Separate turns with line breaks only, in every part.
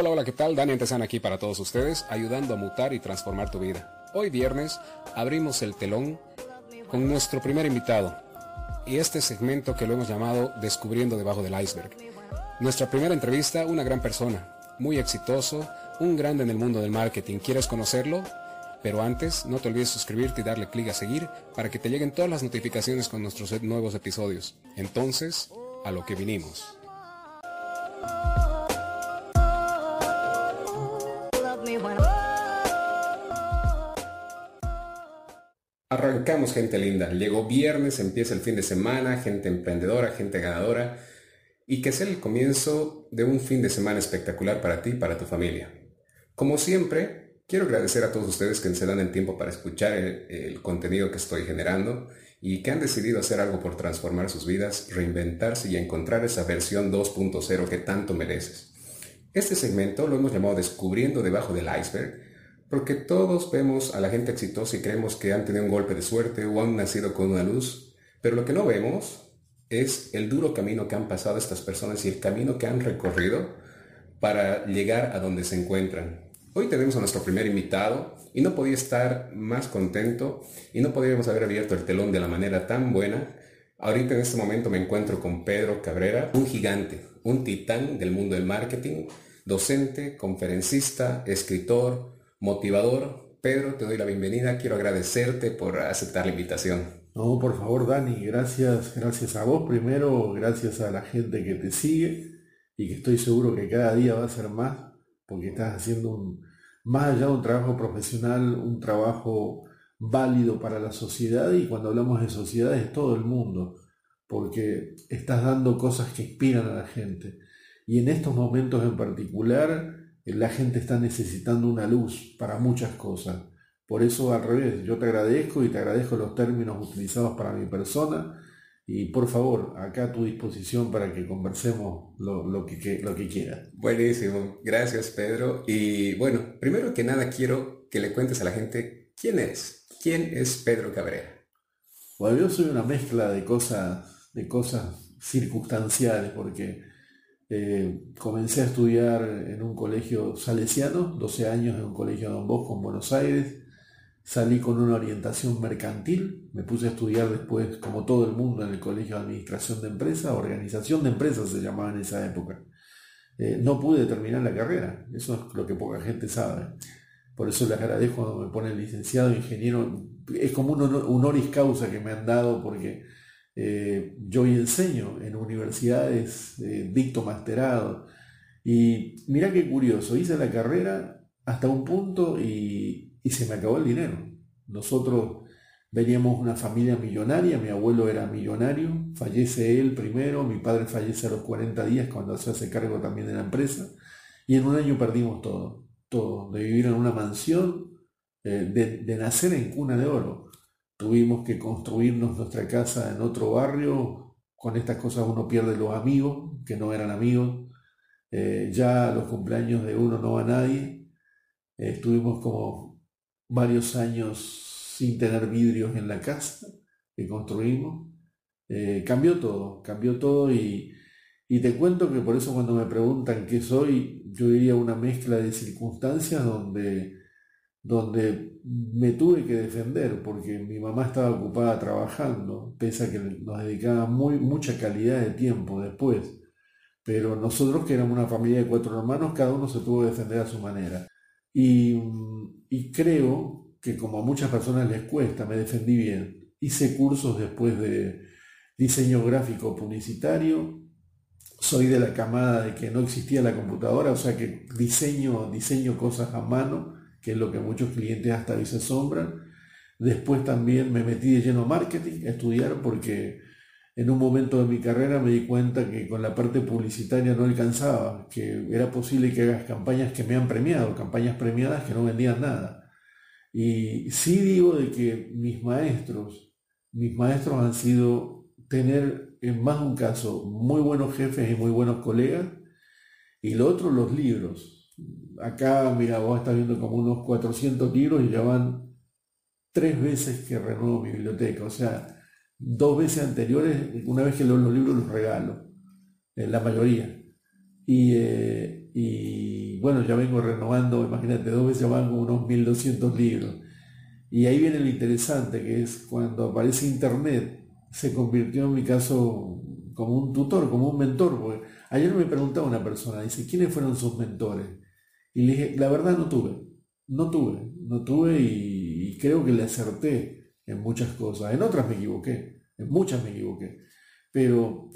Hola, hola, ¿qué tal? Dani Antesana aquí para todos ustedes, ayudando a mutar y transformar tu vida. Hoy viernes abrimos el telón con nuestro primer invitado y este segmento que lo hemos llamado Descubriendo debajo del iceberg. Nuestra primera entrevista, una gran persona, muy exitoso, un grande en el mundo del marketing. ¿Quieres conocerlo? Pero antes, no te olvides suscribirte y darle clic a seguir para que te lleguen todas las notificaciones con nuestros nuevos episodios. Entonces, a lo que vinimos. Arrancamos gente linda. Llegó viernes, empieza el fin de semana, gente emprendedora, gente ganadora y que sea el comienzo de un fin de semana espectacular para ti y para tu familia. Como siempre, quiero agradecer a todos ustedes que se dan el tiempo para escuchar el, el contenido que estoy generando y que han decidido hacer algo por transformar sus vidas, reinventarse y encontrar esa versión 2.0 que tanto mereces. Este segmento lo hemos llamado Descubriendo debajo del iceberg porque todos vemos a la gente exitosa y creemos que han tenido un golpe de suerte o han nacido con una luz, pero lo que no vemos es el duro camino que han pasado estas personas y el camino que han recorrido para llegar a donde se encuentran. Hoy tenemos a nuestro primer invitado y no podía estar más contento y no podríamos haber abierto el telón de la manera tan buena. Ahorita en este momento me encuentro con Pedro Cabrera, un gigante, un titán del mundo del marketing, docente, conferencista, escritor, motivador. Pedro, te doy la bienvenida. Quiero agradecerte por aceptar la invitación.
No, por favor, Dani, gracias, gracias a vos primero, gracias a la gente que te sigue y que estoy seguro que cada día va a ser más, porque estás haciendo más allá de un trabajo profesional, un trabajo válido para la sociedad y cuando hablamos de sociedad es todo el mundo, porque estás dando cosas que inspiran a la gente. Y en estos momentos en particular, la gente está necesitando una luz para muchas cosas. Por eso al revés, yo te agradezco y te agradezco los términos utilizados para mi persona y por favor, acá a tu disposición para que conversemos lo, que, lo que quieras.
Buenísimo, gracias Pedro. Y bueno, primero que nada quiero que le cuentes a la gente quién es, quién es Pedro Cabrera.
Bueno, yo soy una mezcla de cosas, de cosas circunstanciales porque eh, comencé a estudiar en un colegio salesiano, 12 años en un colegio de Don Bosco en Buenos Aires. Salí con una orientación mercantil, me puse a estudiar después, como todo el mundo, en el colegio de administración de empresas, organización de empresas se llamaba en esa época. Eh, no pude terminar la carrera, eso es lo que poca gente sabe. Por eso les agradezco cuando me ponen licenciado, ingeniero, es como un, honoris causa que me han dado porque eh, yo enseño en universidades, eh, dicto masterado. Y mira qué curioso, hice la carrera hasta un punto y, se me acabó el dinero. Nosotros veníamos una familia millonaria, mi abuelo era millonario, fallece él primero, mi padre fallece a los 40 días cuando se hace cargo también de la empresa, y en un año perdimos todo, todo, de vivir en una mansión, eh, de, de nacer en cuna de oro tuvimos que construirnos nuestra casa en otro barrio. Con estas cosas uno pierde los amigos, que no eran amigos. Eh, ya los cumpleaños de uno no va nadie. Eh, estuvimos como varios años sin tener vidrios en la casa que construimos. Eh, cambió todo, cambió todo y, y te cuento que por eso cuando me preguntan qué soy, yo diría una mezcla de circunstancias donde donde me tuve que defender porque mi mamá estaba ocupada trabajando, pese a que nos dedicaba muy, mucha calidad de tiempo después. Pero nosotros, que éramos una familia de cuatro hermanos, cada uno se tuvo que defender a su manera. Y, y creo que como a muchas personas les cuesta, me defendí bien. Hice cursos después de diseño gráfico publicitario. Soy de la camada de que no existía la computadora, o sea que diseño, diseño cosas a mano que es lo que muchos clientes hasta hoy se asombran. Después también me metí de lleno marketing, a estudiar, porque en un momento de mi carrera me di cuenta que con la parte publicitaria no alcanzaba, que era posible que hagas campañas que me han premiado, campañas premiadas que no vendían nada. Y sí digo de que mis maestros, mis maestros han sido tener en más un caso muy buenos jefes y muy buenos colegas, y lo otro los libros acá, mira, vos estás viendo como unos 400 libros y ya van tres veces que renuevo mi biblioteca. O sea, dos veces anteriores, una vez que leo los libros los regalo, en la mayoría. Y, eh, y bueno, ya vengo renovando, imagínate, dos veces van unos 1200 libros. Y ahí viene lo interesante, que es cuando aparece Internet, se convirtió en mi caso como un tutor, como un mentor. Ayer me preguntaba una persona, dice, ¿quiénes fueron sus mentores? Y le dije, la verdad no tuve, no tuve, no tuve y, creo que le acerté en muchas cosas. En otras me equivoqué, en muchas me equivoqué. Pero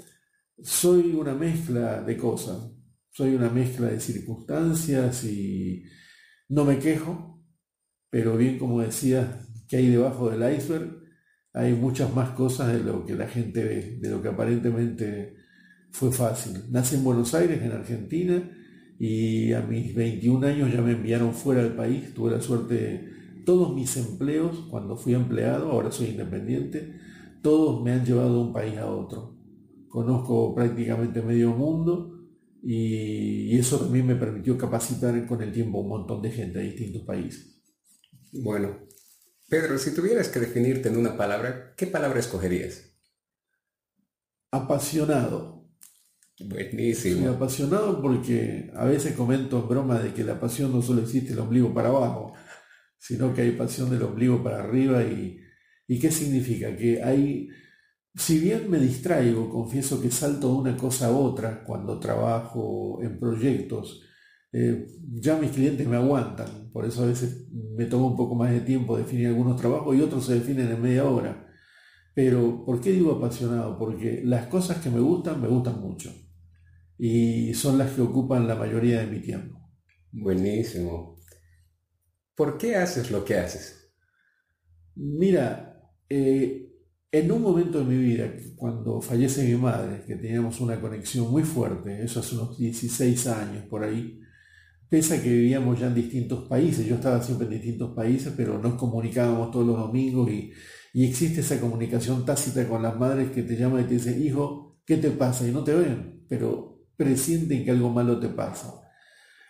soy una mezcla de cosas, soy una mezcla de circunstancias y no me quejo, pero bien como decía, que hay debajo del iceberg, hay muchas más cosas de lo que la gente ve, de lo que aparentemente fue fácil. Nací en Buenos Aires, en Argentina, y a mis 21 años ya me enviaron fuera del país. Tuve la suerte, todos mis empleos, cuando fui empleado, ahora soy independiente, todos me han llevado de un país a otro. Conozco prácticamente medio mundo y, eso también me permitió capacitar con el tiempo un montón de gente de distintos países.
Bueno, Pedro, si tuvieras que definirte en una palabra, ¿qué palabra escogerías?
Apasionado.
Buenísimo.
Apasionado porque a veces comento en broma de que la pasión no solo existe el ombligo para abajo, sino que hay pasión del ombligo para arriba y, y ¿qué significa? Que hay, si bien me distraigo, confieso que salto de una cosa a otra cuando trabajo en proyectos, eh, ya mis clientes me aguantan, por eso a veces me toma un poco más de tiempo definir algunos trabajos y otros se definen en media hora. Pero, ¿por qué digo apasionado? Porque las cosas que me gustan, me gustan mucho. Y son las que ocupan la mayoría de mi tiempo.
Buenísimo. ¿Por qué haces lo que haces?
Mira, eh, en un momento de mi vida, cuando fallece mi madre, que teníamos una conexión muy fuerte, eso hace unos 16 años por ahí, pese a que vivíamos ya en distintos países, yo estaba siempre en distintos países, pero nos comunicábamos todos los domingos y, existe esa comunicación tácita con las madres que te llaman y te dicen, hijo, ¿qué te pasa? Y no te ven, pero presienten que algo malo te pasa.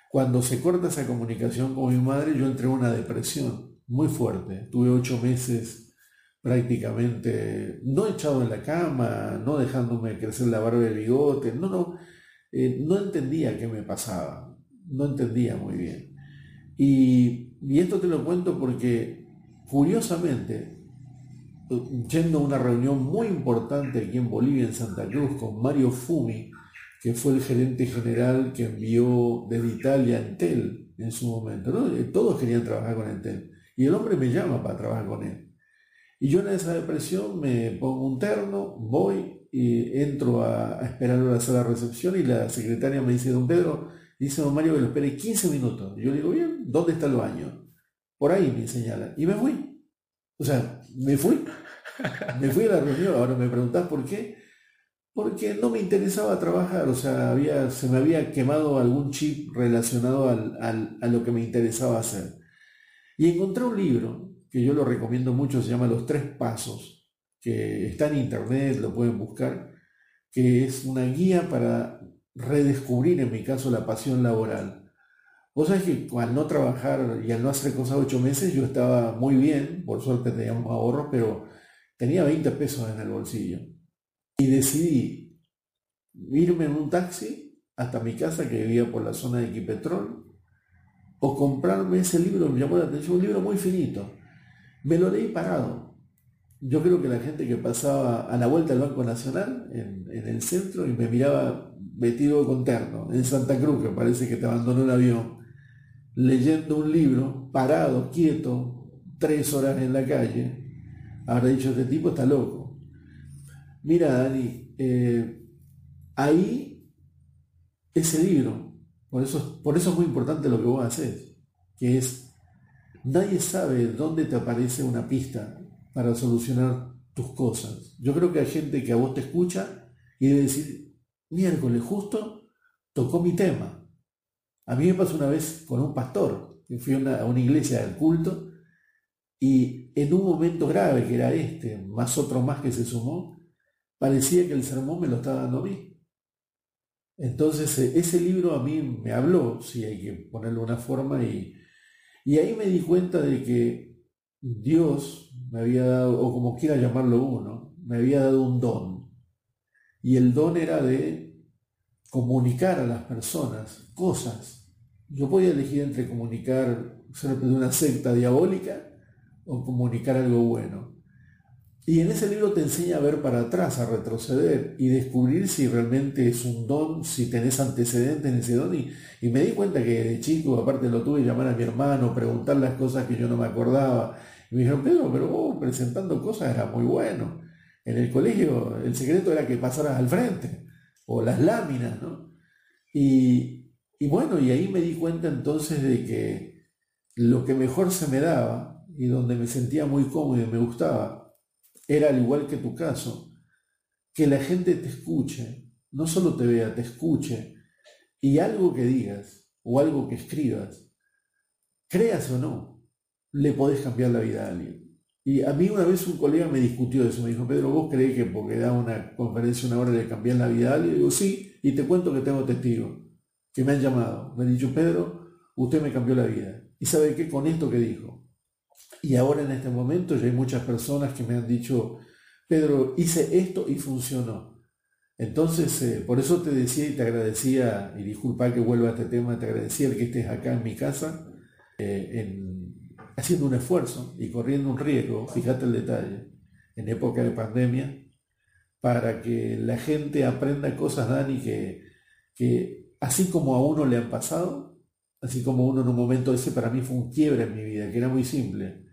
Cuando se corta esa comunicación con mi madre, yo entré en una depresión muy fuerte. Tuve ocho meses prácticamente no echado en la cama, no dejándome crecer la barba y el bigote, no, no, eh, no entendía qué me pasaba no entendía muy bien. Y, esto te lo cuento porque, curiosamente, yendo a una reunión muy importante aquí en Bolivia, en Santa Cruz, con Mario Fumi, que fue el gerente general que envió desde Italia a Entel en su momento. Todos querían trabajar con Entel. Y el hombre me llama para trabajar con él. Y yo en esa depresión me pongo un terno, voy y entro a, a esperar a la sala de recepción y la secretaria me dice, don Pedro, Dice don Mario que lo espere 15 minutos. Yo le digo, bien, ¿dónde está el baño? Por ahí me señala. Y me fui. O sea, me fui. Me fui a la reunión. Ahora me preguntás por qué. Porque no me interesaba trabajar. O sea, había, se me había quemado algún chip relacionado a lo que me interesaba hacer. Y encontré un libro que yo lo recomiendo mucho, se llama Los Tres Pasos, que está en internet, lo pueden buscar, que es una guía para redescubrir en mi caso la pasión laboral. Vos sabés que al no trabajar y al no hacer cosas ocho meses yo estaba muy bien, por suerte teníamos ahorros, pero tenía 20 pesos en el bolsillo. Y decidí irme en un taxi hasta mi casa que vivía por la zona de Equipetrol o comprarme ese libro, me llamó la atención, un libro muy finito. Me lo leí parado. Yo creo que la gente que pasaba a la vuelta del Banco Nacional en, el centro y me miraba vestido con terno, en Santa Cruz, que parece que te abandonó el avión, leyendo un libro, parado, quieto, tres horas en la calle, habrá dicho, este tipo está loco. Mira, Dani, eh, ahí ese libro, por eso, por eso es muy importante lo que vos haces, que es, nadie sabe dónde te aparece una pista para solucionar tus cosas. Yo creo que hay gente que a vos te escucha y debe decir, miércoles justo tocó mi tema. A mí me pasó una vez con un pastor, que fui a una, iglesia del culto, y en un momento grave, que era este, más otro más que se sumó, parecía que el sermón me lo estaba dando a mí. Entonces e, ese libro a mí me habló, si hay que ponerlo de una forma, y, y ahí me di cuenta de que Dios me había dado, o como quiera llamarlo uno, me había dado un don. Y el don era de comunicar a las personas cosas. Yo podía elegir entre comunicar ser de una secta diabólica o comunicar algo bueno. Y en ese libro te enseña a ver para atrás, a retroceder y descubrir si realmente es un don, si tenés antecedentes en ese don. Y, me di cuenta que de chico, aparte lo tuve, llamar a mi hermano, preguntar las cosas que yo no me acordaba. Y me dijeron, Pedro, pero vos presentando cosas era muy bueno. En el colegio el secreto era que pasaras al frente, o las láminas, ¿no? Y, bueno, y ahí me di cuenta entonces de que lo que mejor se me daba y donde me sentía muy cómodo y me gustaba, era al igual que tu caso, que la gente te escuche, no solo te vea, te escuche, y algo que digas o algo que escribas, creas o no, le podés cambiar la vida a alguien. Y a mí una vez un colega me discutió eso, me dijo, Pedro, ¿vos crees que porque da una conferencia una hora le cambiar la vida? Y digo, sí, y te cuento que tengo testigos que me han llamado. Me han dicho, Pedro, usted me cambió la vida. ¿Y sabe qué? Con esto que dijo. Y ahora en este momento ya hay muchas personas que me han dicho, Pedro, hice esto y funcionó. Entonces, eh, por eso te decía y te agradecía, y disculpa que vuelva a este tema, te agradecía el que estés acá en mi casa, eh, haciendo un esfuerzo y corriendo un riesgo, fíjate el detalle, en época de pandemia, para que la gente aprenda cosas, Dani, que, que así como a uno le han pasado, así como uno en un momento ese para mí fue un quiebre en mi vida, que era muy simple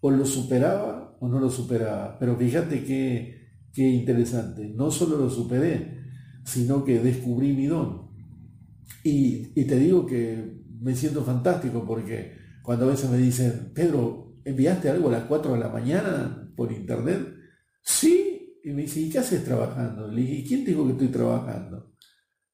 o lo superaba o no lo superaba. Pero fíjate qué, qué interesante. No solo lo superé, sino que descubrí mi don. Y, y, te digo que me siento fantástico porque cuando a veces me dicen, Pedro, ¿enviaste algo a las 4 de la mañana por internet? Sí. Y me dice, ¿y qué haces trabajando? Le dije, ¿y quién dijo que estoy trabajando?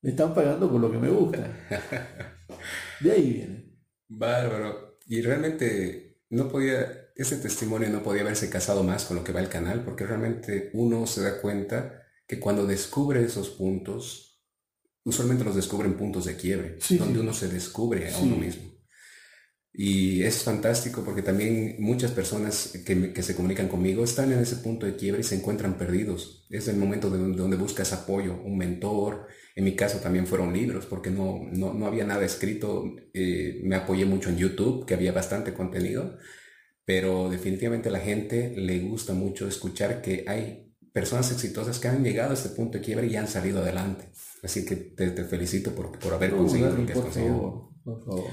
Me están pagando por lo que me gusta. De ahí viene.
Bárbaro. Y realmente no podía ese testimonio no podía haberse casado más con lo que va el canal, porque realmente uno se da cuenta que cuando descubre esos puntos, usualmente los descubren puntos de quiebre, donde uno se descubre a uno mismo. Y es fantástico porque también muchas personas que, se comunican conmigo están en ese punto de quiebre y se encuentran perdidos. Es el momento de donde, buscas apoyo, un mentor. En mi caso también fueron libros porque no, no, había nada escrito. Eh, me apoyé mucho en YouTube, que había bastante contenido pero definitivamente a la gente le gusta mucho escuchar que hay personas exitosas que han llegado a este punto de quiebre y han salido adelante. Así que te, felicito por, por haber conseguido lo que has conseguido. por favor.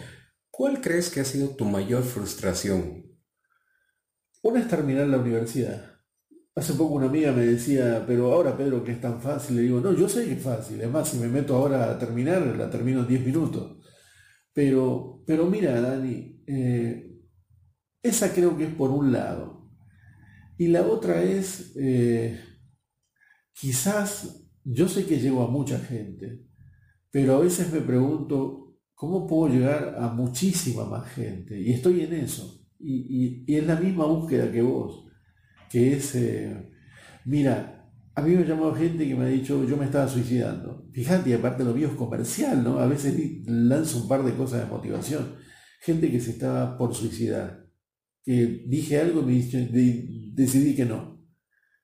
¿Cuál crees que ha sido tu mayor frustración?
Una es terminar la universidad. Hace poco una amiga me decía, pero ahora Pedro, que es tan fácil, le digo, no, yo sé que es fácil, además si me meto ahora a terminar, la termino en 10 minutos. Pero, pero mira, Dani, eh, esa creo que es por un lado. Y la otra es, eh, quizás, yo sé que llego a mucha gente, pero a veces me pregunto, ¿cómo puedo llegar a muchísima más gente? Y estoy en eso. Y, y, es la misma búsqueda que vos, que es, eh, mira, a mí me ha llamado gente que me ha dicho, yo me estaba suicidando. Fíjate, aparte lo mío es comercial, ¿no? A veces lanzo un par de cosas de motivación. Gente que se estaba por suicidar que dije algo y me decidí que no.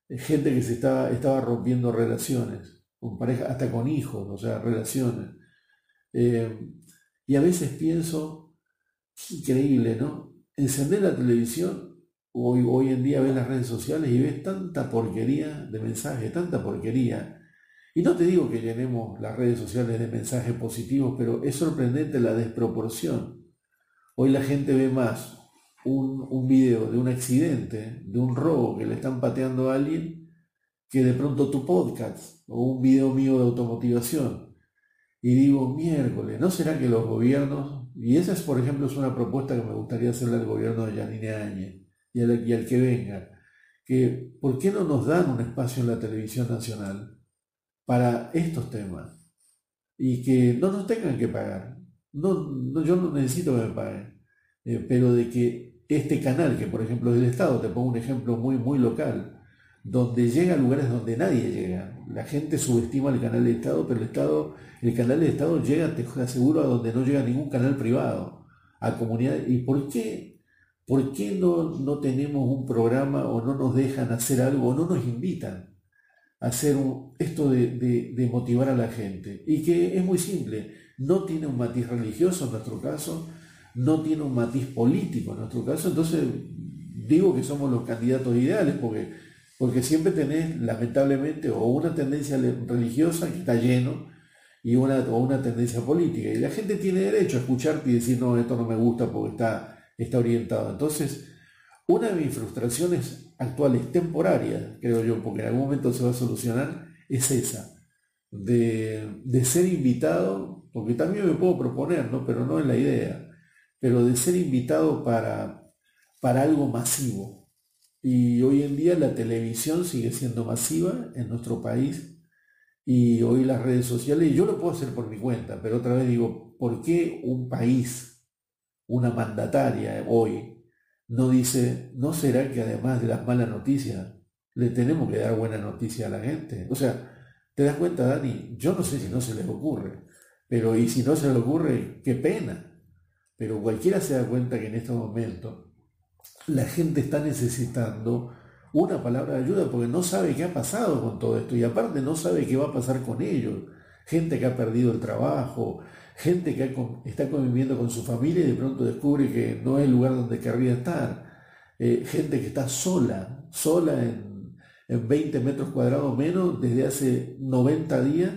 Gente que se estaba, estaba rompiendo relaciones, con pareja, hasta con hijos, o sea, relaciones. Eh, y a veces pienso, increíble, ¿no? Encender la televisión, hoy, hoy en día ves las redes sociales y ves tanta porquería de mensajes, tanta porquería. Y no te digo que llenemos las redes sociales de mensajes positivos, pero es sorprendente la desproporción. Hoy la gente ve más un, un, video de un accidente, de un robo que le están pateando a alguien, que de pronto tu podcast o un video mío de automotivación. Y digo, miércoles, ¿no será que los gobiernos, y esa es por ejemplo es una propuesta que me gustaría hacerle al gobierno de Yanine Áñez y al, que venga, que ¿por qué no nos dan un espacio en la televisión nacional para estos temas? Y que no nos tengan que pagar. No, no yo no necesito que me paguen, eh, pero de que este canal, que por ejemplo es del Estado, te pongo un ejemplo muy, muy local, donde llega a lugares donde nadie llega. La gente subestima el canal del Estado, pero el Estado, el canal del Estado llega, te aseguro, a donde no llega ningún canal privado, a comunidades. ¿Y por qué? ¿Por qué no, no tenemos un programa o no nos dejan hacer algo o no nos invitan? hacer esto de, motivar a la gente. Y que es muy simple, no tiene un matiz religioso en nuestro caso, no tiene un matiz político en nuestro caso, entonces digo que somos los candidatos ideales porque, porque siempre tenés lamentablemente o una tendencia religiosa que está lleno y una, o una tendencia política. Y la gente tiene derecho a escucharte y decir, no, esto no me gusta porque está, está orientado. Entonces, una de mis frustraciones actuales, temporarias, creo yo, porque en algún momento se va a solucionar, es esa, de, ser invitado, porque también me puedo proponer, ¿no? pero no es la idea, pero de ser invitado para, para algo masivo. Y hoy en día la televisión sigue siendo masiva en nuestro país y hoy las redes sociales, yo lo puedo hacer por mi cuenta, pero otra vez digo, ¿por qué un país, una mandataria hoy, no dice, ¿no será que además de las malas noticias, le tenemos que dar buena noticia a la gente? O sea, ¿te das cuenta, Dani? Yo no sé si no se les ocurre, pero y si no se les ocurre, qué pena. Pero cualquiera se da cuenta que en este momento la gente está necesitando una palabra de ayuda porque no sabe qué ha pasado con todo esto y aparte no sabe qué va a pasar con ellos. Gente que ha perdido el trabajo, gente que está conviviendo con su familia y de pronto descubre que no es el lugar donde querría estar, eh, gente que está sola, sola en, en, 20 metros cuadrados menos desde hace 90 días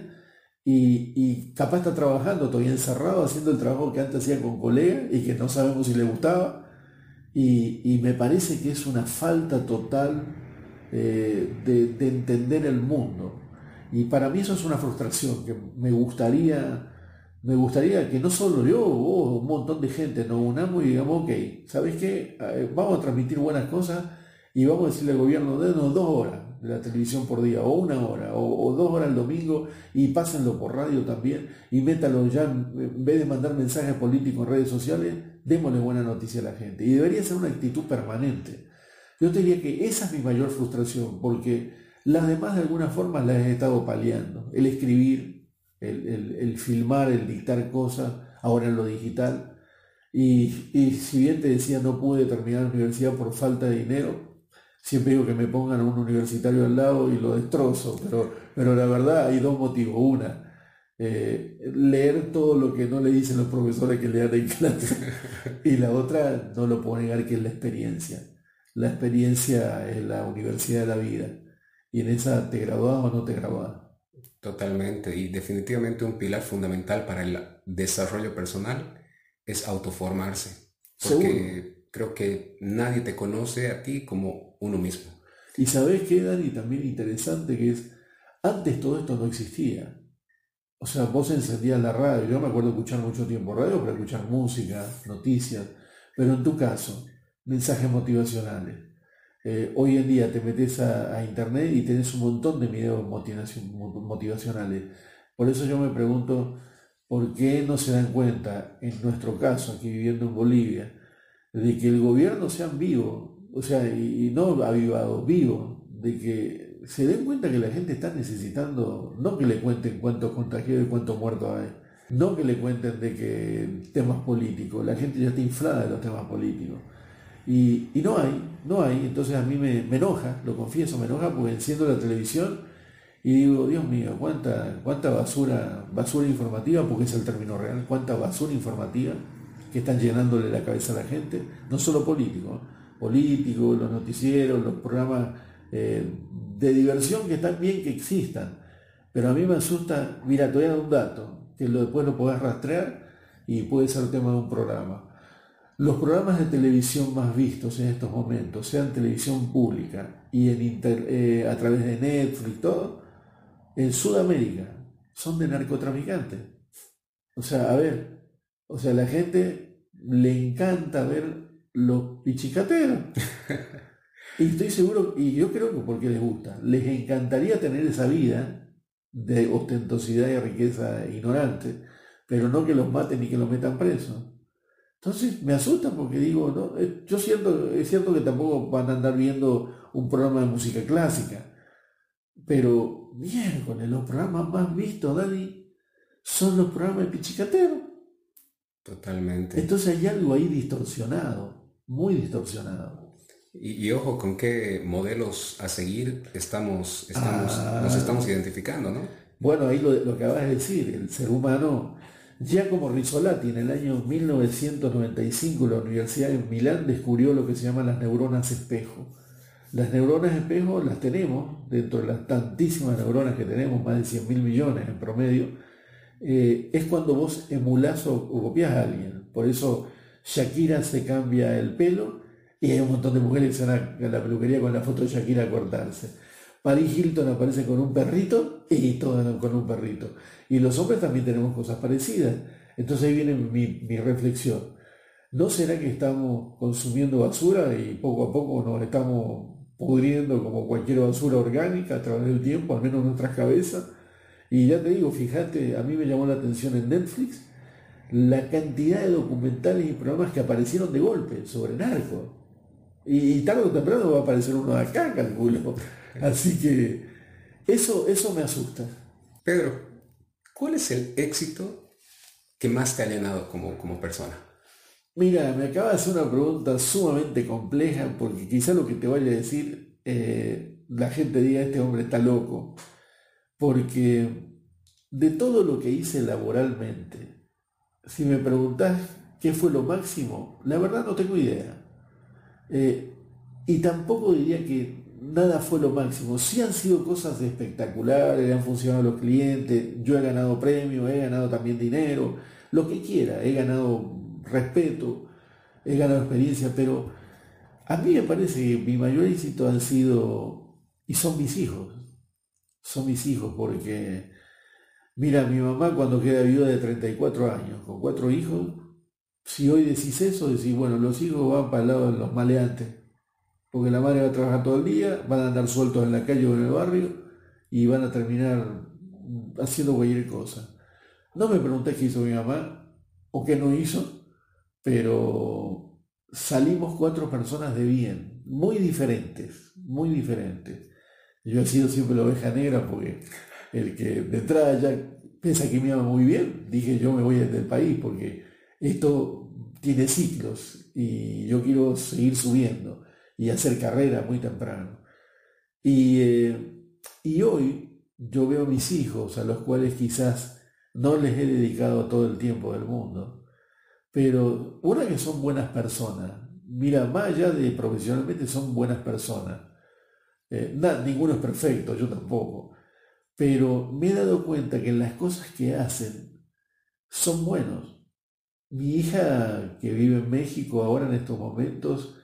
y, capaz está trabajando todavía encerrado, haciendo el trabajo que antes hacía con colegas y que no sabemos si le gustaba. Y, me parece que es una falta total eh, de, de entender el mundo. Y para mí eso es una frustración que me gustaría me gustaría que no solo yo, o un montón de gente nos unamos y digamos, ok, ¿sabes qué? Vamos a transmitir buenas cosas y vamos a decirle al gobierno, denos dos horas de la televisión por día, o una hora, o, dos horas el domingo, y pásenlo por radio también, y métalo ya, en vez de mandar mensajes políticos en redes sociales, démosle buena noticia a la gente. Y debería ser una actitud permanente. Yo te diría que esa es mi mayor frustración, porque las demás de alguna forma las he estado paliando. El escribir, el, filmar, el dictar cosas, ahora en lo digital. Y, si bien te decía no pude terminar la universidad por falta de dinero, siempre digo que me pongan a un universitario al lado y lo destrozo, pero, pero la verdad hay dos motivos. Una, eh, leer todo lo que no le dicen los profesores que le dan en clase. y la otra, no lo puedo negar, que es la experiencia. La experiencia es la universidad de la vida. Y en esa te graduás o no te graduás.
Totalmente. Y definitivamente un pilar fundamental para el desarrollo personal es autoformarse. Porque creo que nadie te conoce a ti como uno mismo.
Y sabes qué, Dani, también interesante que es, antes todo esto no existía. O sea, vos encendías la radio, yo me acuerdo escuchar mucho tiempo radio para escuchar música, noticias, pero en tu caso, mensajes motivacionales. Eh, hoy en día te metes a, internet y tenés un montón de videos motivacionales. Por eso yo me pregunto, ¿por qué no se dan cuenta, en nuestro caso, aquí viviendo en Bolivia, de que el gobierno sea vivo, o sea, y, no avivado, vivo, de que se den cuenta que la gente está necesitando, no que le cuenten cuántos contagiados y cuántos muertos hay, no que le cuenten de que temas políticos, la gente ya está inflada de los temas políticos. Y, no hay, no hay. Entonces a mí me, enoja, lo confieso, me enoja porque enciendo la televisión y digo, Dios mío, cuánta, cuánta basura, basura informativa, porque es el término real, cuánta basura informativa que están llenándole la cabeza a la gente, no solo políticos, políticos, los noticieros, los programas eh, de diversión que están bien que existan. Pero a mí me asusta, mira, te voy a dar un dato, que después lo podés rastrear y puede ser tema de un programa. Los programas de televisión más vistos en estos momentos, sean televisión pública y en eh, a través de Netflix, todo, en Sudamérica, son de narcotraficantes. O sea, a ver, o sea, la gente le encanta ver los pichicateros. Y estoy seguro, y yo creo que porque les gusta, les encantaría tener esa vida de ostentosidad y riqueza ignorante, pero no que los maten ni que los metan presos. Entonces me asusta porque digo, ¿no? Eh, yo siento, es cierto que tampoco van a andar viendo un programa de música clásica, pero miércoles, los programas más vistos, Dani, son los programas de pichicatero.
Totalmente.
Entonces hay algo ahí distorsionado, muy distorsionado.
Y, ojo con qué modelos a seguir estamos, estamos nos estamos ah. identificando, ¿no?
Bueno, ahí lo, lo que acabas de decir, el ser humano, ya como Rizzolatti en el año 1995 la Universidad de Milán descubrió lo que se llaman las neuronas espejo. Las neuronas espejo las tenemos, dentro de las tantísimas neuronas que tenemos, más de 100 mil millones en promedio, eh, es cuando vos emulás o, o copias a alguien. Por eso Shakira se cambia el pelo y hay un montón de mujeres que se van a la peluquería con la foto de Shakira a cortarse. Paris Hilton aparece con un perrito y todo con un perrito. Y los hombres también tenemos cosas parecidas. Entonces ahí viene mi, reflexión. ¿No será que estamos consumiendo basura y poco a poco nos estamos pudriendo como cualquier basura orgánica a través del tiempo, al menos en nuestras cabezas? Y ya te digo, fíjate, a mí me llamó la atención en Netflix la cantidad de documentales y programas que aparecieron de golpe sobre narco. Y, tarde o temprano va a aparecer uno de acá, calculo. Así que eso, eso me asusta.
Pedro, ¿cuál es el éxito que más te ha llenado como, como persona?
Mira, me acaba de hacer una pregunta sumamente compleja porque quizá lo que te vaya a decir eh, la gente diga este hombre está loco. Porque de todo lo que hice laboralmente, si me preguntas qué fue lo máximo, la verdad no tengo idea. Eh, y tampoco diría que nada fue lo máximo. Sí han sido cosas espectaculares, han funcionado los clientes, yo he ganado premios, he ganado también dinero, lo que quiera, he ganado respeto, he ganado experiencia, pero a mí me parece que mi mayor éxito han sido, y son mis hijos, son mis hijos, porque, mira, mi mamá cuando queda viuda de 34 años, con cuatro hijos, si hoy decís eso, decís, bueno, los hijos van para el lado de los maleantes porque la madre va a trabajar todo el día, van a andar sueltos en la calle o en el barrio y van a terminar haciendo cualquier cosa. No me pregunté qué hizo mi mamá o qué no hizo, pero salimos cuatro personas de bien, muy diferentes, muy diferentes. Yo he sido siempre la oveja negra porque el que de entrada ya piensa que me ama muy bien, dije yo me voy del país porque esto tiene ciclos y yo quiero seguir subiendo y hacer carrera muy temprano. Eh, y, hoy yo veo a mis hijos, a los cuales quizás no les he dedicado todo el tiempo del mundo, pero una que son buenas personas, mira, más allá de profesionalmente son buenas personas. Eh, ninguno es perfecto, yo tampoco, pero me he dado cuenta que las cosas que hacen son buenos. Mi hija que vive en México ahora en estos momentos,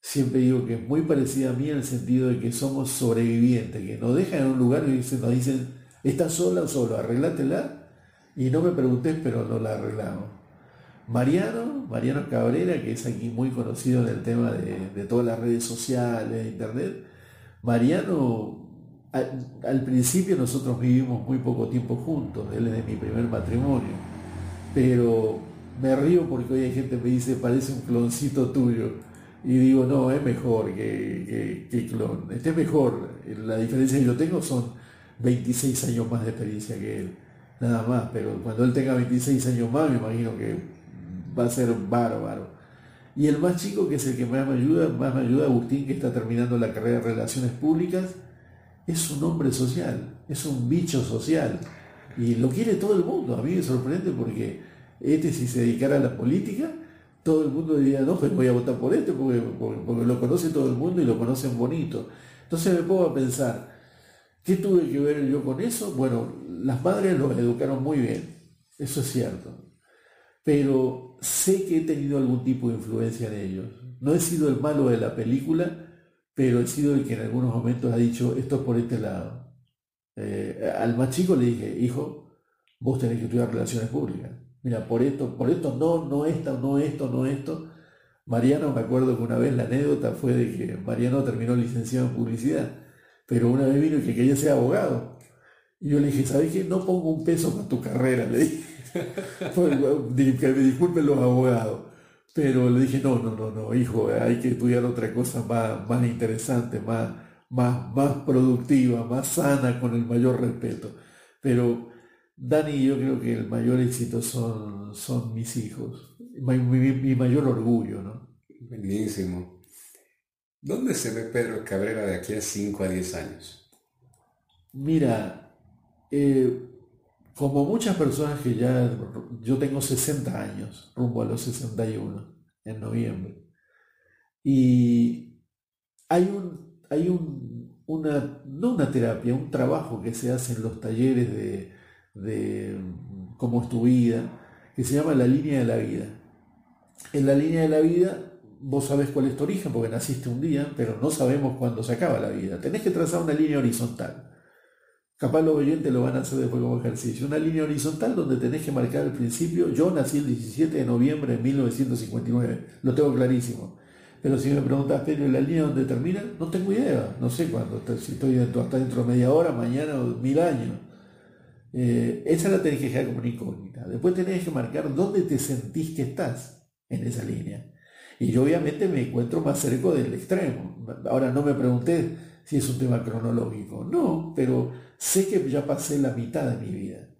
siempre digo que es muy parecida a mí en el sentido de que somos sobrevivientes, que nos dejan en un lugar y nos dicen, ¿estás sola o solo? Arreglátela. Y no me preguntes, pero no la arreglamos. Mariano, Mariano Cabrera, que es aquí muy conocido en el tema de, todas las redes sociales, internet. Mariano, al, principio nosotros vivimos muy poco tiempo juntos, él es de mi primer matrimonio, pero me río porque hoy hay gente que me dice, parece un cloncito tuyo y digo, no, es mejor que, que, clon. Este es mejor. La diferencia que yo tengo son 26 años más de experiencia que él. Nada más. Pero cuando él tenga 26 años más, me imagino que va a ser bárbaro. Y el más chico, que es el que más me ayuda, más me ayuda, Agustín, que está terminando la carrera de Relaciones Públicas, es un hombre social, es un bicho social. Y lo quiere todo el mundo. A mí me sorprende porque este si se dedicara a la política, todo el mundo diría, no, pues voy a votar por este porque, lo conoce todo el mundo y lo conocen bonito. Entonces me pongo a pensar, ¿qué tuve que ver yo con eso? Bueno, las madres los educaron muy bien, eso es cierto. Pero sé que he tenido algún tipo de influencia en ellos. No he sido el malo de la película, pero he sido el que en algunos momentos ha dicho, esto es por este lado. Eh, al más chico le dije, hijo, vos tenés que estudiar relaciones públicas mira, por esto, por esto no, no esto, no esto, no esto. Mariano, me acuerdo que una vez la anécdota fue de que Mariano terminó licenciado en publicidad, pero una vez vino y que quería ser abogado. Y yo le dije, ¿sabes qué? No pongo un peso para tu carrera, le dije. que me disculpen los abogados. Pero le dije, no, no, no, no, hijo, hay que estudiar otra cosa más, más interesante, más, más, más productiva, más sana, con el mayor respeto. Pero Dani, yo creo que el mayor éxito son, son mis hijos, mi, mayor orgullo, ¿no?
Buenísimo. ¿Dónde se ve Pedro Cabrera de aquí a 5 a 10 años?
Mira, eh, como muchas personas que ya, yo tengo 60 años, rumbo a los 61 en noviembre, y hay un, hay un, una, no una terapia, un trabajo que se hace en los talleres de, de cómo es tu vida, que se llama la línea de la vida. En la línea de la vida vos sabés cuál es tu origen porque naciste un día, pero no sabemos cuándo se acaba la vida. Tenés que trazar una línea horizontal. Capaz los oyentes lo van a hacer después como ejercicio. Una línea horizontal donde tenés que marcar el principio. Yo nací el 17 de noviembre de 1959, lo tengo clarísimo. Pero si me preguntas, pero la línea donde termina, no tengo idea. No sé cuándo, si estoy dentro, hasta dentro de media hora, mañana o mil años. Eh, esa la tenés que dejar como una incógnita. Después tenés que marcar dónde te sentís que estás en esa línea. Y yo obviamente me encuentro más cerca del extremo. Ahora no me pregunté si es un tema cronológico. No, pero sé que ya pasé la mitad de mi vida.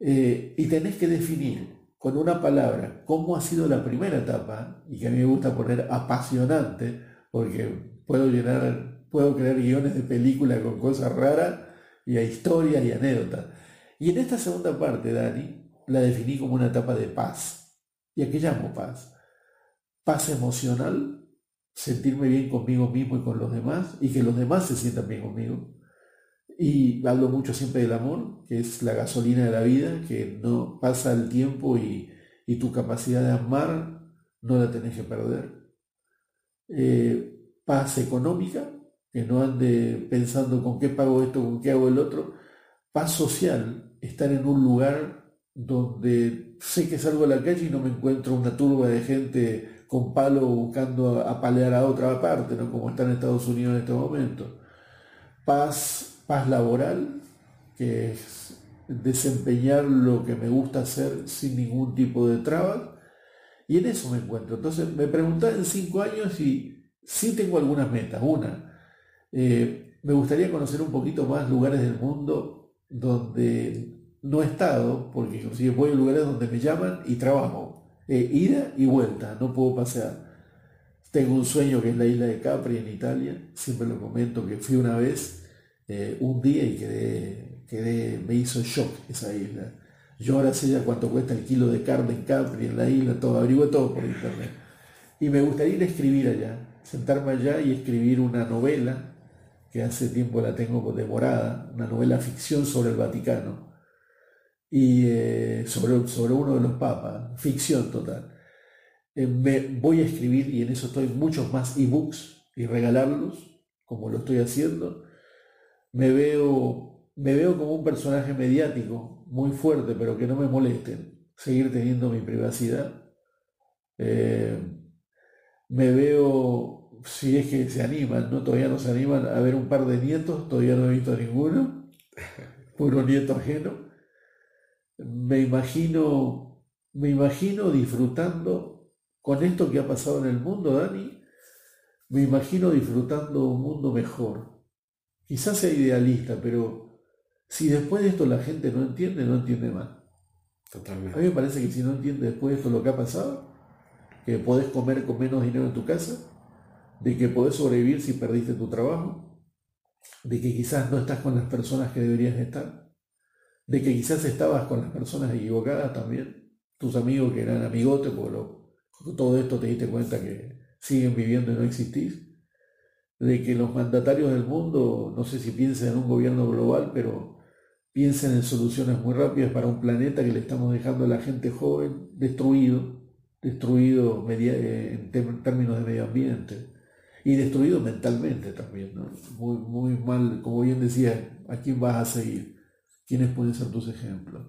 Eh, y tenés que definir con una palabra cómo ha sido la primera etapa, y que a mí me gusta poner apasionante, porque puedo llenar, puedo crear guiones de película con cosas raras, y a historias y anécdotas. Y en esta segunda parte, Dani, la definí como una etapa de paz. ¿Y a qué llamo paz? paz emocional, sentirme bien conmigo mismo y con los demás, y que los demás se sientan bien conmigo. Y hablo mucho siempre del amor, que es la gasolina de la vida, que no pasa el tiempo y, tu capacidad de amar no la tenés que perder. Eh, paz económica, que no ande pensando con qué pago esto, con qué hago el otro. Paz social, estar en un lugar donde sé que salgo a la calle y no me encuentro una turba de gente con palo buscando apalear a otra parte, ¿no? como está en Estados Unidos en este momento. Paz, paz laboral, que es desempeñar lo que me gusta hacer sin ningún tipo de trabas. Y en eso me encuentro. Entonces me preguntaba en cinco años y sí tengo algunas metas. Una, eh, me gustaría conocer un poquito más lugares del mundo donde no he estado, porque inclusive voy a lugares donde me llaman y trabajo eh, ida y vuelta, no puedo pasear. Tengo un sueño que es la isla de Capri en Italia, siempre lo comento que fui una vez, eh, un día y quedé, quedé, me hizo shock esa isla. Yo ahora sé ya cuánto cuesta el kilo de carne en Capri, en la isla, todo, averigué todo por internet. Y me gustaría ir a escribir allá, sentarme allá y escribir una novela, que hace tiempo la tengo demorada, una novela ficción sobre el Vaticano y eh, sobre, sobre uno de los papas, ficción total. Eh, me voy a escribir, y en eso estoy, muchos más ebooks y regalarlos, como lo estoy haciendo. Me veo, me veo como un personaje mediático muy fuerte, pero que no me molesten, seguir teniendo mi privacidad. Eh, me veo, si es que se animan, ¿no? todavía no se animan a ver un par de nietos, todavía no he visto ninguno, puro nieto ajeno me imagino, me imagino disfrutando con esto que ha pasado en el mundo, Dani, me imagino disfrutando un mundo mejor. Quizás sea idealista, pero si después de esto la gente no entiende, no entiende más.
Totalmente.
A mí me parece que si no entiende después de esto lo que ha pasado, que podés comer con menos dinero en tu casa, de que podés sobrevivir si perdiste tu trabajo, de que quizás no estás con las personas que deberías estar, de que quizás estabas con las personas equivocadas también, tus amigos que eran amigotes, porque todo esto te diste cuenta que siguen viviendo y no existís, de que los mandatarios del mundo, no sé si piensan en un gobierno global, pero piensen en soluciones muy rápidas para un planeta que le estamos dejando a la gente joven destruido, destruido en términos de medio ambiente y destruido mentalmente también, muy, muy mal, como bien decía, ¿a quién vas a seguir? quiénes pueden ser tus ejemplos.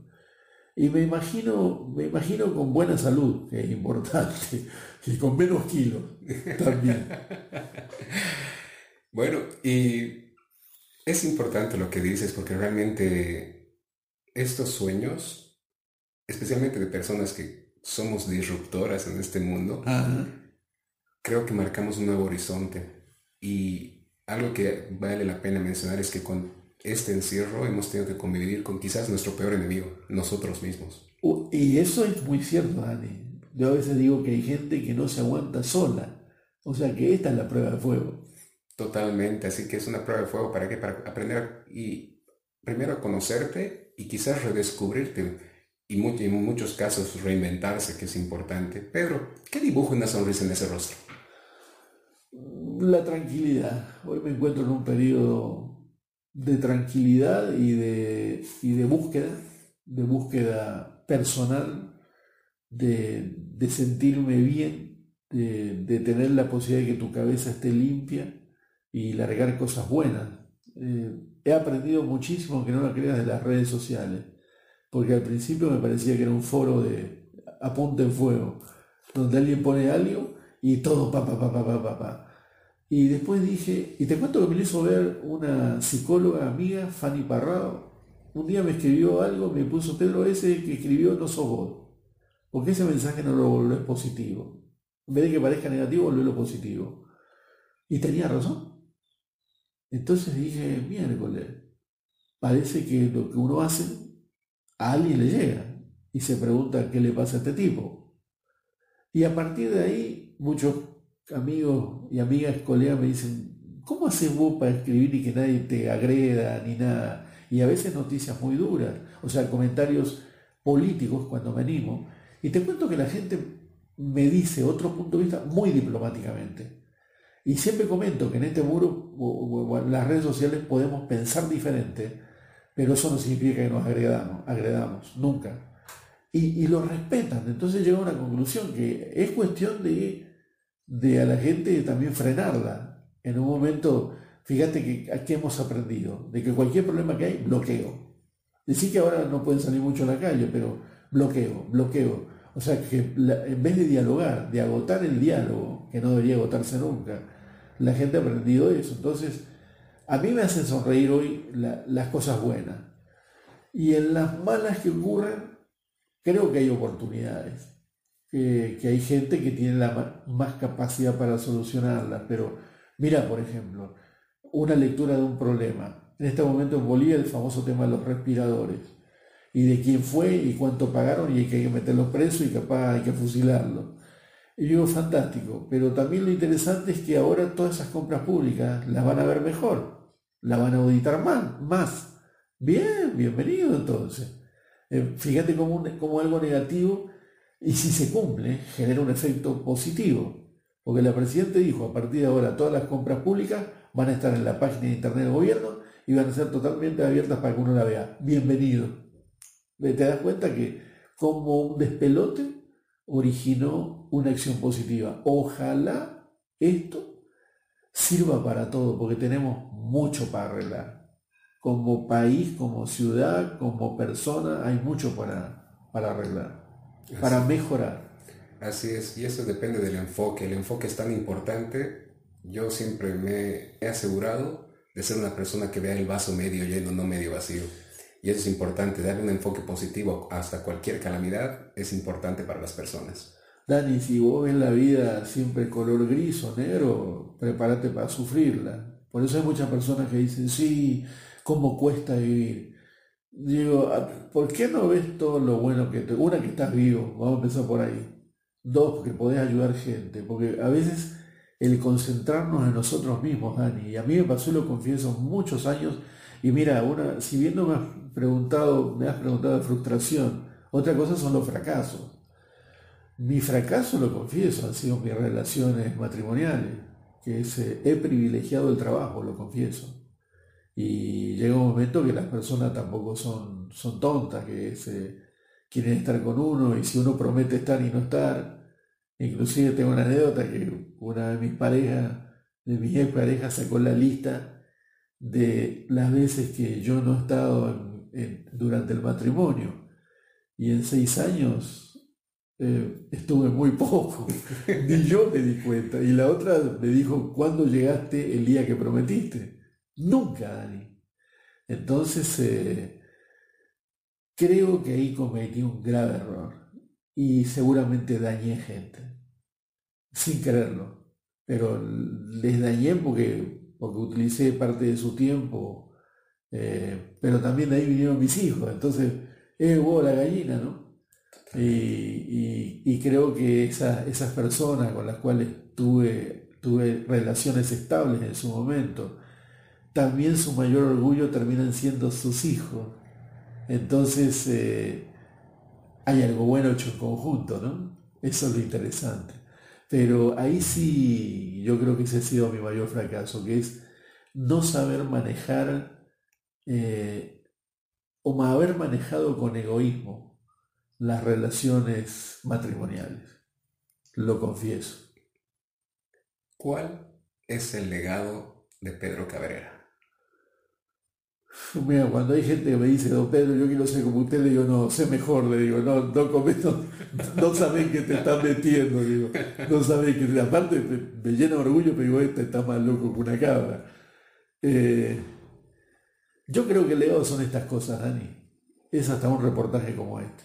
Y me imagino, me imagino con buena salud, que es importante, y con menos kilos también.
bueno, y es importante lo que dices porque realmente estos sueños, especialmente de personas que somos disruptoras en este mundo, creo que marcamos un nuevo horizonte. Y algo que vale la pena mencionar es que con este encierro hemos tenido que convivir con quizás nuestro peor enemigo, nosotros mismos.
Y eso es muy cierto, Dani. Yo a veces digo que hay gente que no se aguanta sola. O sea que esta es la prueba de fuego.
Totalmente, así que es una prueba de fuego para qué? Para aprender y primero a conocerte y quizás redescubrirte y en muchos casos reinventarse, que es importante. Pedro, ¿qué dibujo una sonrisa en ese rostro?
La tranquilidad. Hoy me encuentro en un periodo de tranquilidad y de, y de búsqueda, de búsqueda personal, de, de sentirme bien, de, de, tener la posibilidad de que tu cabeza esté limpia y largar cosas buenas. Eh, he aprendido muchísimo, que no lo creas, de las redes sociales, porque al principio me parecía que era un foro de apunte en fuego, donde alguien pone algo y todo pa, pa, pa, pa, pa, pa, pa. Y después dije, y te cuento que me lo hizo ver una psicóloga amiga, Fanny Parrado, un día me escribió algo, me puso Pedro ese que escribió no sos vos, porque ese mensaje no lo volvés positivo. En vez de que parezca negativo, volvelo positivo. Y tenía razón. Entonces dije, miércoles, parece que lo que uno hace a alguien le llega y se pregunta qué le pasa a este tipo. Y a partir de ahí, muchos amigos y amigas, colegas me dicen, ¿cómo haces vos para escribir y que nadie te agreda ni nada? Y a veces noticias muy duras, o sea, comentarios políticos cuando me animo. Y te cuento que la gente me dice otro punto de vista muy diplomáticamente. Y siempre comento que en este muro o, en las redes sociales podemos pensar diferente, pero eso no significa que nos agredamos, agredamos nunca. Y, lo respetan. Entonces llega a una conclusión que es cuestión de de a la gente también frenarla. En un momento, fíjate que aquí hemos aprendido, de que cualquier problema que hay, bloqueo. Decir que ahora no pueden salir mucho a la calle, pero bloqueo, bloqueo. O sea que en vez de dialogar, de agotar el diálogo, que no debería agotarse nunca, la gente ha aprendido eso. Entonces, a mí me hacen sonreír hoy las cosas buenas. Y en las malas que ocurren, creo que hay oportunidades que, hay gente que tiene la más capacidad para solucionarlas, pero mira, por ejemplo, una lectura de un problema. En este momento en Bolivia el famoso tema de los respiradores y de quién fue y cuánto pagaron y hay que meterlos presos y capaz hay que fusilarlos. Y yo digo, fantástico, pero también lo interesante es que ahora todas esas compras públicas las van a ver mejor, las van a auditar más. más. Bien, bienvenido entonces. Eh, fíjate como, como algo negativo y si se cumple, genera un efecto positivo, porque la Presidenta dijo, a partir de ahora todas las compras públicas van a estar en la página de internet del gobierno y van a ser totalmente abiertas para que uno la vea. Bienvenido. Te das cuenta que como un despelote originó una acción positiva. Ojalá esto sirva para todo, porque tenemos mucho para arreglar. Como país, como ciudad, como persona, hay mucho para, para arreglar para mejorar.
Así es, y eso depende del enfoque. El enfoque es tan importante. Yo siempre me he asegurado de ser una persona que vea el vaso medio lleno, no medio vacío. Y eso es importante, darle un enfoque positivo hasta cualquier calamidad es importante para las personas.
Dani, si vos ves la vida siempre color gris o negro, prepárate para sufrirla. Por eso hay muchas personas que dicen, sí, ¿cómo cuesta vivir? Digo, ah, ¿por qué no ves todo lo bueno que te... Una, que estás vivo, vamos a empezar por ahí. Dos, porque podés ayudar gente. Porque a veces el concentrarnos en nosotros mismos, Dani, y a mí me pasó, lo confieso, muchos años, y mira, una, si bien no me has preguntado, me has preguntado de frustración, otra cosa son los fracasos. Mi fracaso, lo confieso, han sido mis relaciones matrimoniales, que es, eh, he privilegiado el trabajo, lo confieso. Y llega un momento que las personas tampoco son, son tontas, que quieren estar con uno y si uno promete estar y no estar. Inclusive tengo una anécdota que una de mis parejas, de mis ex parejas, sacó la lista de las veces que yo no he estado durante el matrimonio. Y en seis años eh, estuve muy poco, ni yo me di cuenta. Y la otra me dijo, ¿cuándo llegaste el día que prometiste? Nunca, Dani. Entonces, eh, creo que ahí cometí un grave error y seguramente dañé gente, sin quererlo, pero les dañé porque, porque utilicé parte de su tiempo, eh, pero también de ahí vinieron mis hijos, entonces es huevo la gallina, ¿no? Y, creo que esas personas con las cuales tuve tuve relaciones estables en su momento. También su mayor orgullo terminan siendo sus hijos. Entonces eh, hay algo bueno hecho en conjunto, ¿no? Eso es lo interesante. Pero ahí sí yo creo que ese ha sido mi mayor fracaso, que es no saber manejar eh, o haber manejado con egoísmo las relaciones matrimoniales. Lo confieso.
¿Cuál es el legado de Pedro Cabrera?
Mira, cuando hay gente que me dice, don Pedro, yo quiero ser como usted, le digo, no, sé mejor, le digo, no, no cometo, no, sabés que te estás metiendo, digo, no sabés que, aparte me, llena de orgullo, pero digo, este está más loco que una cabra. Eh, yo creo que el legado son estas cosas, Dani. Es hasta un reportaje como este.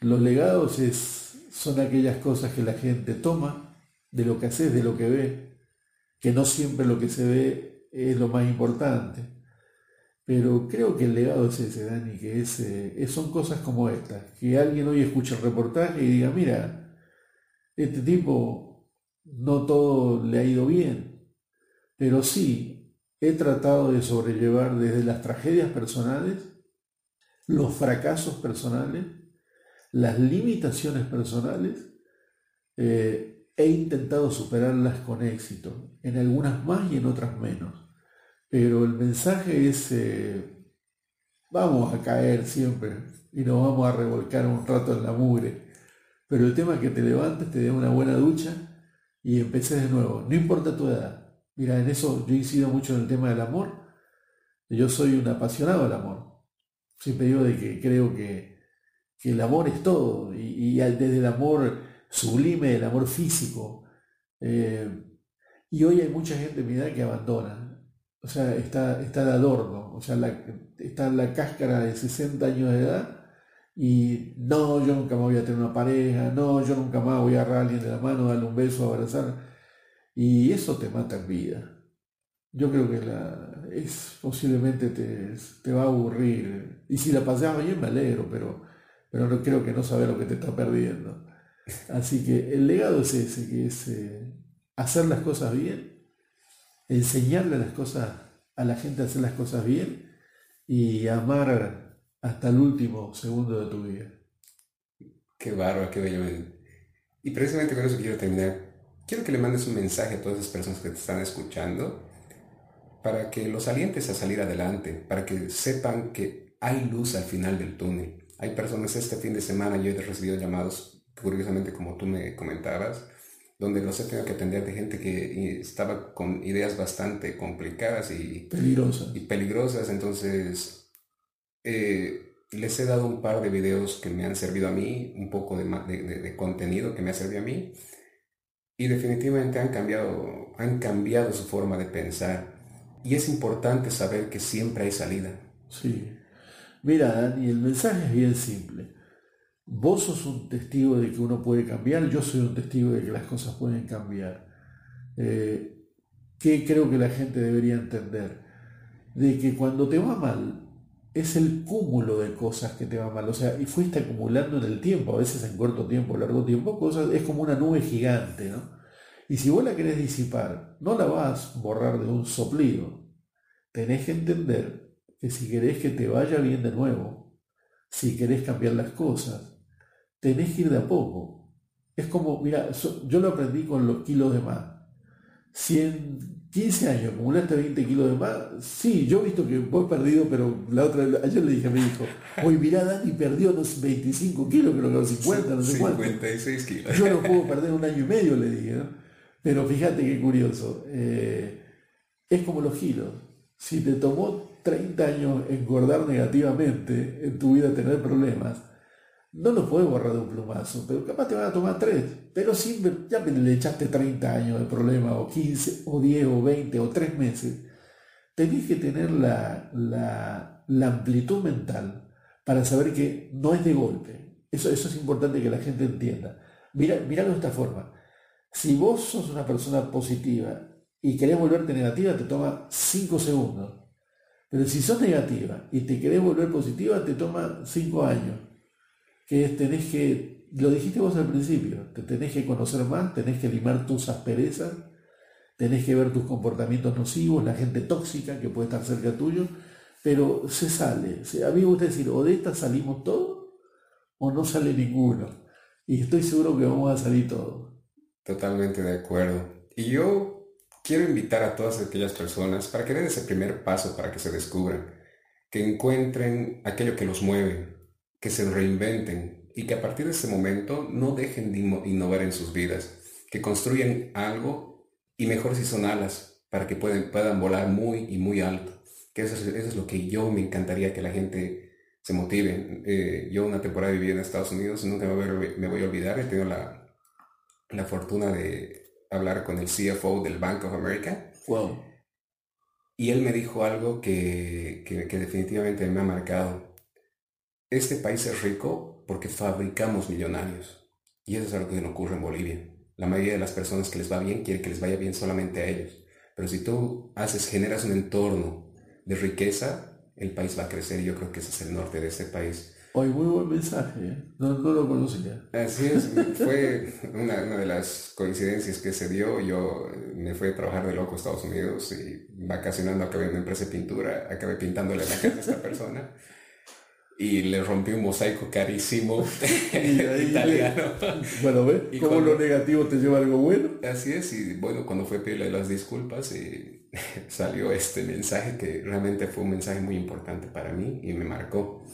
Los legados es, son aquellas cosas que la gente toma de lo que haces, de lo que ve, que no siempre lo que se ve es lo más importante pero creo que el legado es ese, Dani, que es, eh, son cosas como estas, que alguien hoy escuche el reportaje y diga, mira, este tipo no todo le ha ido bien, pero sí, he tratado de sobrellevar desde las tragedias personales, los fracasos personales, las limitaciones personales, eh, he intentado superarlas con éxito, en algunas más y en otras menos. Pero el mensaje es, eh, vamos a caer siempre y nos vamos a revolcar un rato en la mugre. Pero el tema es que te levantes, te dé una buena ducha y empeces de nuevo. No importa tu edad. Mira, en eso yo incido mucho en el tema del amor. Yo soy un apasionado del amor. Siempre digo de que creo que, el amor es todo. Y, desde el amor sublime, el amor físico. Eh, y hoy hay mucha gente en mi edad que abandona o sea, está, está de adorno, o sea, está la cáscara de 60 años de edad y no, yo nunca más voy a tener una pareja, no, yo nunca más voy a agarrar a alguien de la mano, darle un beso, abrazar. Y eso te mata en vida. Yo creo que es, posiblemente te, te va a aburrir. Y si la pasas bien, me alegro, pero, pero no creo que no sabes lo que te está perdiendo. Así que el legado es ese, que es eh, hacer las cosas bien enseñarle las cosas a la gente a hacer las cosas bien y amar hasta el último segundo de tu vida.
Qué bárbaro, qué bello. Y precisamente con eso quiero terminar. Quiero que le mandes un mensaje a todas esas personas que te están escuchando para que los alientes a salir adelante, para que sepan que hay luz al final del túnel. Hay personas este fin de semana, yo he recibido llamados, curiosamente como tú me comentabas, donde los he tenido que atender de gente que estaba con ideas bastante complicadas y
peligrosas.
Y peligrosas. Entonces, eh, les he dado un par de videos que me han servido a mí, un poco de, de, contenido que me ha servido a mí, y definitivamente han cambiado, han cambiado su forma de pensar. Y es importante saber que siempre hay salida.
Sí. Mira, Dani, el mensaje es bien simple. Vos sos un testigo de que uno puede cambiar, yo soy un testigo de que las cosas pueden cambiar. Eh, ¿Qué creo que la gente debería entender? De que cuando te va mal, es el cúmulo de cosas que te va mal. O sea, y fuiste acumulando en el tiempo, a veces en corto tiempo, largo tiempo, cosas, es como una nube gigante, ¿no? Y si vos la querés disipar, no la vas a borrar de un soplido. Tenés que entender que si querés que te vaya bien de nuevo, si querés cambiar las cosas, tenés que ir de a poco. Es como, mira, yo lo aprendí con los kilos de más. Si en 15 años acumulaste 20 kilos de más, sí, yo he visto que voy perdido, pero la otra, ayer le dije a mi hijo, hoy mirá, Dani perdió los 25 kilos, creo que los 50, no sé
cuánto. 56 kilos.
Yo no puedo perder un año y medio, le dije, Pero fíjate qué curioso. Eh, es como los kilos. Si te tomó 30 años engordar negativamente en tu vida, tener problemas, no lo puedes borrar de un plumazo, pero capaz te van a tomar tres. Pero si ya le echaste 30 años de problema, o 15, o 10, o 20, o 3 meses, tenés que tener la, la, amplitud mental para saber que no es de golpe. Eso, eso es importante que la gente entienda. Mira, miralo de esta forma. Si vos sos una persona positiva y querés volverte negativa, te toma 5 segundos. Pero si sos negativa y te querés volver positiva, te toma 5 años que tenés que lo dijiste vos al principio, te tenés que conocer más, tenés que limar tus asperezas, tenés que ver tus comportamientos nocivos, la gente tóxica que puede estar cerca tuyo, pero se sale. A mí me gusta decir, o de esta salimos todos o no sale ninguno. Y estoy seguro que vamos a salir todos.
Totalmente de acuerdo. Y yo quiero invitar a todas aquellas personas para que den ese primer paso para que se descubran, que encuentren aquello que los mueve, que se reinventen y que a partir de ese momento no dejen de innovar en sus vidas, que construyan algo y mejor si son alas para que puedan, puedan volar muy y muy alto. Que eso es, lo que yo me encantaría que la gente se motive. Eh, yo una temporada viví en Estados Unidos, nunca me me voy a olvidar, he tenido la, la fortuna de hablar con el CFO del Bank of America.
Wow.
Y él me dijo algo que, que, definitivamente me ha marcado. Este país es rico porque fabricamos millonarios. Y eso es algo que no ocurre en Bolivia. La mayoría de las personas que les va bien quiere que les vaya bien solamente a ellos. Pero si tú haces, generas un entorno de riqueza, el país va a crecer y yo creo que ese es el norte de este país.
Hoy muy buen mensaje, ¿eh? no, no, lo conocía.
Así es, fue una, una, de las coincidencias que se dio. Yo me fui a trabajar de loco a Estados Unidos y vacacionando acabé en una empresa de pintura, acabé pintándole la casa a esta persona y le rompí un mosaico carísimo italiano.
Bueno, ¿ves? ¿Cómo lo negativo te lleva algo bueno?
Así es, y bueno, cuando fue a pedirle las disculpas y salió este mensaje que realmente fue un mensaje muy importante para mí y me marcó.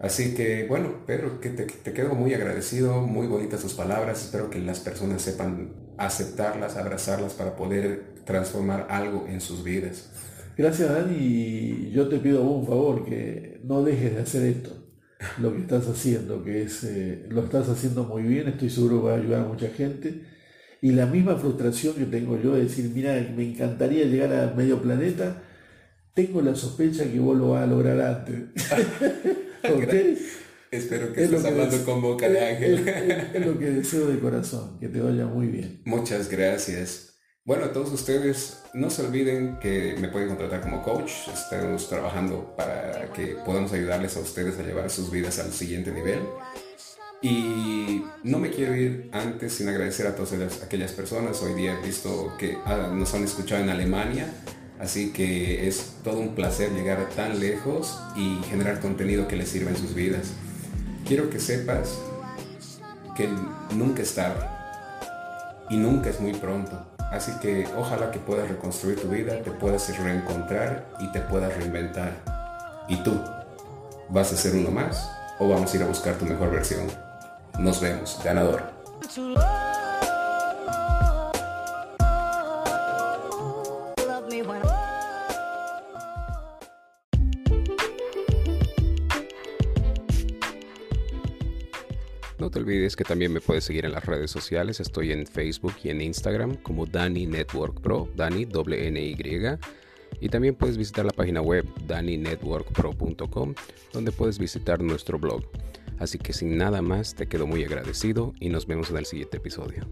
Así que bueno, Pedro, que te, quedo muy agradecido, muy bonitas tus palabras, espero que las personas sepan aceptarlas, abrazarlas para poder transformar algo en sus vidas.
Gracias Dani, y yo te pido un favor, que no dejes de hacer esto, lo que estás haciendo, que es, eh, lo estás haciendo muy bien, estoy seguro que va a ayudar a mucha gente. Y la misma frustración que tengo yo de decir, mira, me encantaría llegar a medio planeta, tengo la sospecha que vos lo vas a lograr antes.
Espero que estés hablando con boca de ángel.
Es, lo que deseo de corazón, que te vaya muy bien.
Muchas gracias. Bueno, a todos ustedes, no se olviden que me pueden contratar como coach. Estamos trabajando para que podamos ayudarles a ustedes a llevar sus vidas al siguiente nivel. Y no me quiero ir antes sin agradecer a todas aquellas personas. Hoy día he visto que ah, nos han escuchado en Alemania Así que es todo un placer llegar tan lejos y generar contenido que les sirva en sus vidas. Quiero que sepas que nunca es tarde y nunca es muy pronto. Así que ojalá que puedas reconstruir tu vida, te puedas reencontrar y te puedas reinventar. ¿Y tú? ¿Vas a ser uno más o vamos a ir a buscar tu mejor versión? Nos vemos, ganador. Te olvides que también me puedes seguir en las redes sociales. Estoy en Facebook y en Instagram como Dani Network Pro, Dani N Y. Y también puedes visitar la página web daninetworkpro.com donde puedes visitar nuestro blog. Así que sin nada más te quedo muy agradecido y nos vemos en el siguiente episodio.